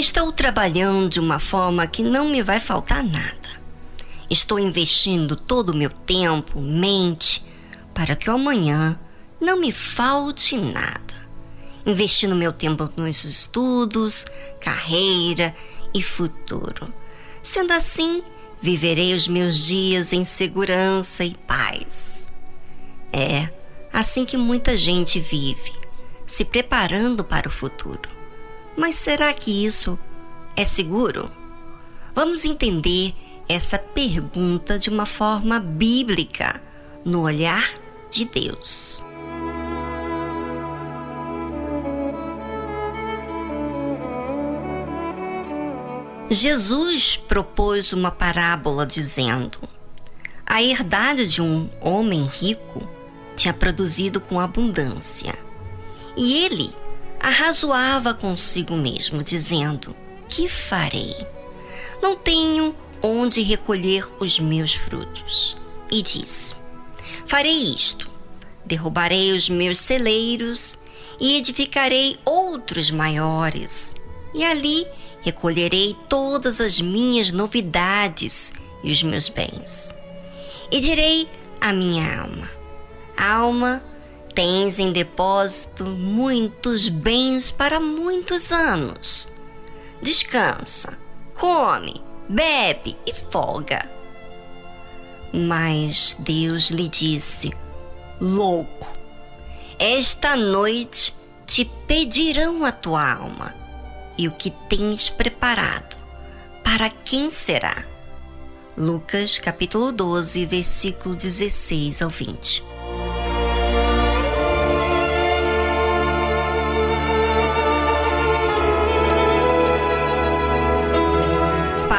Estou trabalhando de uma forma que não me vai faltar nada. Estou investindo todo o meu tempo, mente, para que amanhã não me falte nada. Investindo meu tempo nos estudos, carreira e futuro. Sendo assim, viverei os meus dias em segurança e paz. É assim que muita gente vive, se preparando para o futuro. Mas será que isso é seguro? Vamos entender essa pergunta de uma forma bíblica, no olhar de Deus. Jesus propôs uma parábola dizendo: A herdade de um homem rico tinha produzido com abundância. E ele arrazoava consigo mesmo, dizendo: Que farei? Não tenho onde recolher os meus frutos. E disse: Farei isto: derrubarei os meus celeiros e edificarei outros maiores, e ali recolherei todas as minhas novidades e os meus bens. E direi à minha alma: Alma, tens em depósito muitos bens para muitos anos. Descansa, come, bebe e folga. Mas Deus lhe disse: Louco, esta noite te pedirão a tua alma, e o que tens preparado, para quem será? Lucas capítulo 12, versículo 16 ao 20.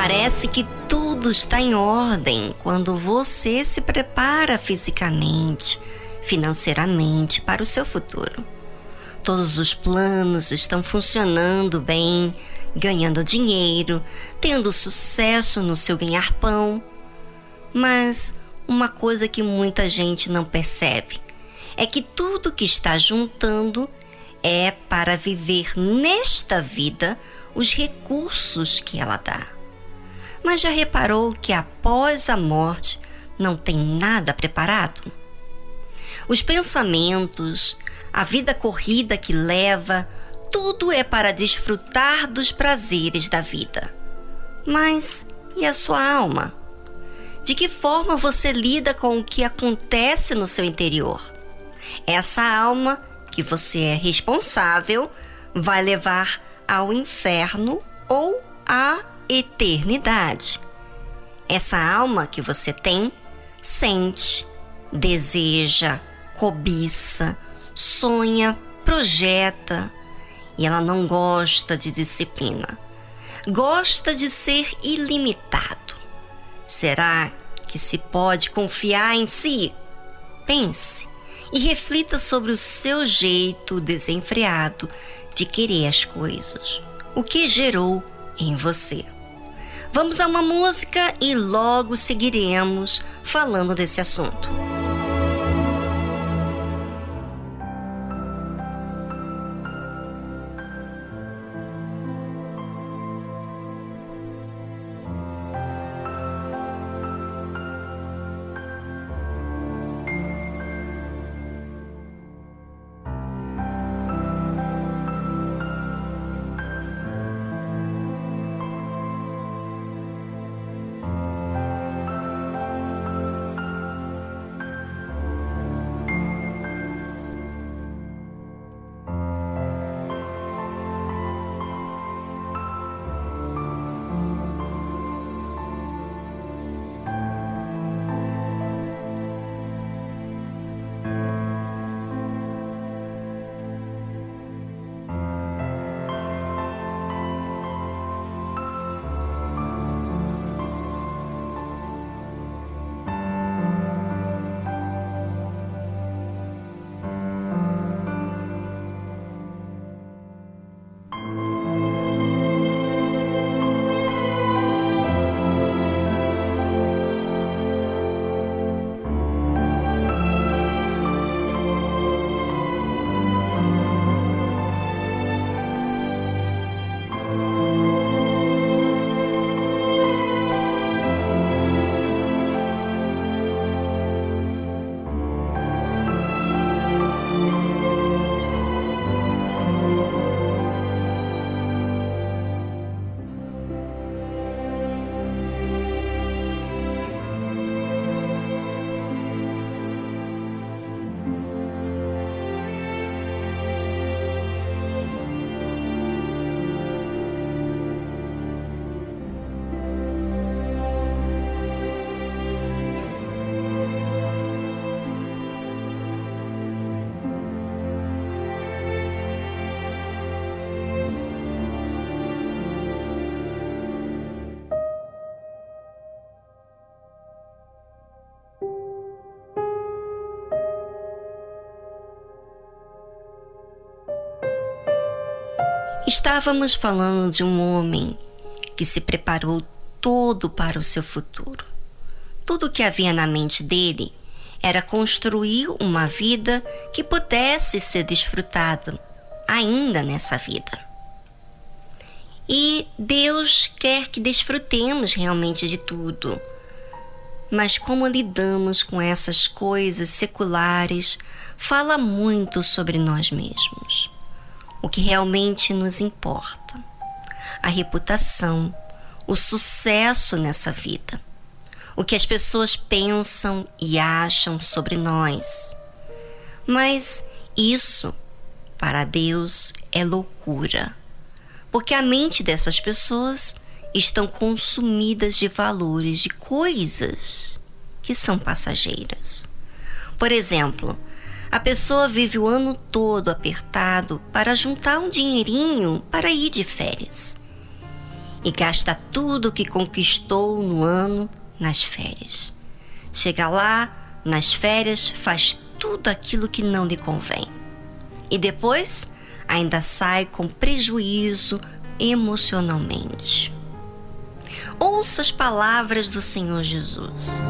Parece que tudo está em ordem quando você se prepara fisicamente, financeiramente para o seu futuro. Todos os planos estão funcionando bem, ganhando dinheiro, tendo sucesso no seu ganhar-pão. Mas uma coisa que muita gente não percebe é que tudo que está juntando é para viver nesta vida os recursos que ela dá. Mas já reparou que após a morte não tem nada preparado? Os pensamentos, a vida corrida que leva, tudo é para desfrutar dos prazeres da vida. Mas e a sua alma? De que forma você lida com o que acontece no seu interior? Essa alma que você é responsável vai levar ao inferno ou à eternidade. Essa alma que você tem sente, deseja, cobiça, sonha, projeta e ela não gosta de disciplina. Gosta de ser ilimitado. Será que se pode confiar em si? Pense e reflita sobre o seu jeito desenfreado de querer as coisas. O que gerou em você? Vamos a uma música e logo seguiremos falando desse assunto. Estávamos falando de um homem que se preparou todo para o seu futuro. Tudo o que havia na mente dele era construir uma vida que pudesse ser desfrutada ainda nessa vida. E Deus quer que desfrutemos realmente de tudo. Mas como lidamos com essas coisas seculares fala muito sobre nós mesmos. O que realmente nos importa. A reputação, o sucesso nessa vida. O que as pessoas pensam e acham sobre nós. Mas isso, para Deus, é loucura porque a mente dessas pessoas estão consumidas de valores, de coisas que são passageiras. Por exemplo, a pessoa vive o ano todo apertado para juntar um dinheirinho para ir de férias e gasta tudo o que conquistou no ano nas férias. Chega lá, nas férias, faz tudo aquilo que não lhe convém. E depois ainda sai com prejuízo emocionalmente. Ouça as palavras do Senhor Jesus.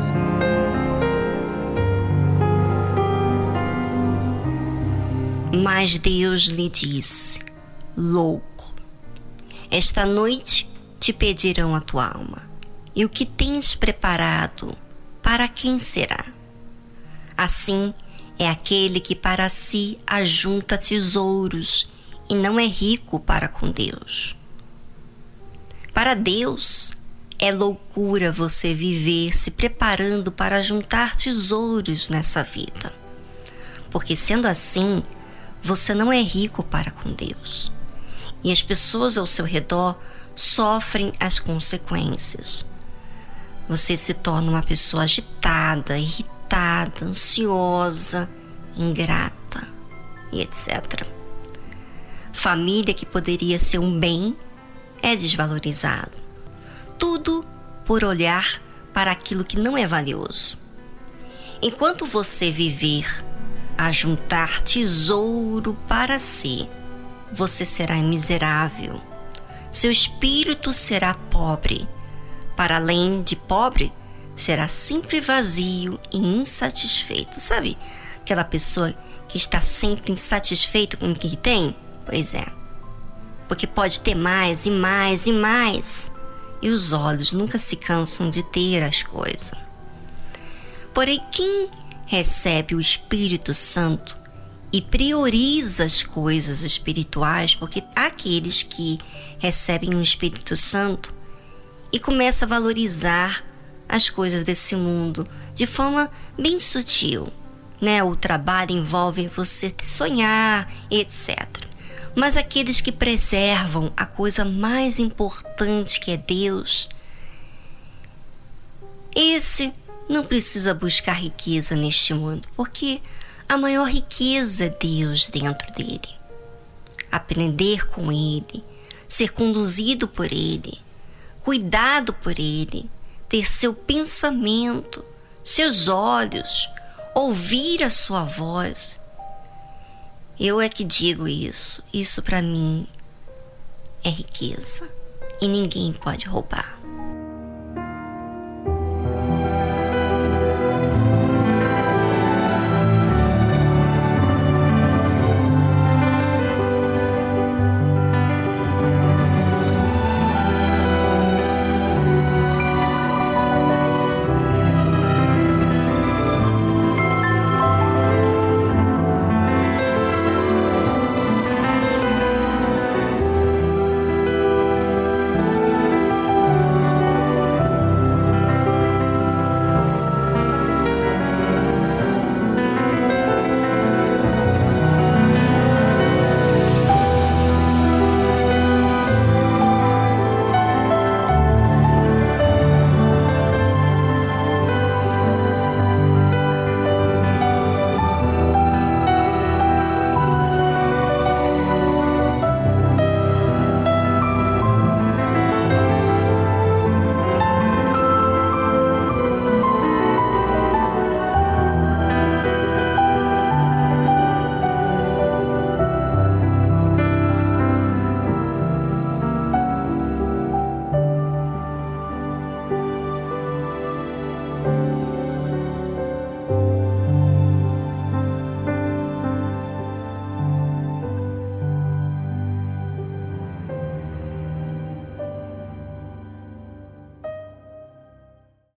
Mas Deus lhe disse: Louco, esta noite te pedirão a tua alma, e o que tens preparado, para quem será? Assim, é aquele que para si ajunta tesouros e não é rico para com Deus. Para Deus, é loucura você viver se preparando para juntar tesouros nessa vida. Porque sendo assim, você não é rico para com Deus. E as pessoas ao seu redor sofrem as consequências. Você se torna uma pessoa agitada, irritada ansiosa, ingrata e etc. Família que poderia ser um bem é desvalorizado. Tudo por olhar para aquilo que não é valioso. Enquanto você viver a juntar tesouro para si, você será miserável. Seu espírito será pobre. Para além de pobre, será sempre vazio e insatisfeito. Sabe aquela pessoa que está sempre insatisfeito com o que tem? Pois é. Porque pode ter mais e mais e mais. E os olhos nunca se cansam de ter as coisas. Porém, quem recebe o Espírito Santo e prioriza as coisas espirituais, porque há aqueles que recebem o Espírito Santo e começa a valorizar as coisas desse mundo de forma bem sutil. Né? O trabalho envolve você sonhar, etc. Mas aqueles que preservam a coisa mais importante que é Deus, esse não precisa buscar riqueza neste mundo, porque a maior riqueza é Deus dentro dele. Aprender com Ele, ser conduzido por Ele, cuidado por Ele, ter seu pensamento, seus olhos, ouvir a sua voz. Eu é que digo isso. Isso para mim é riqueza e ninguém pode roubar.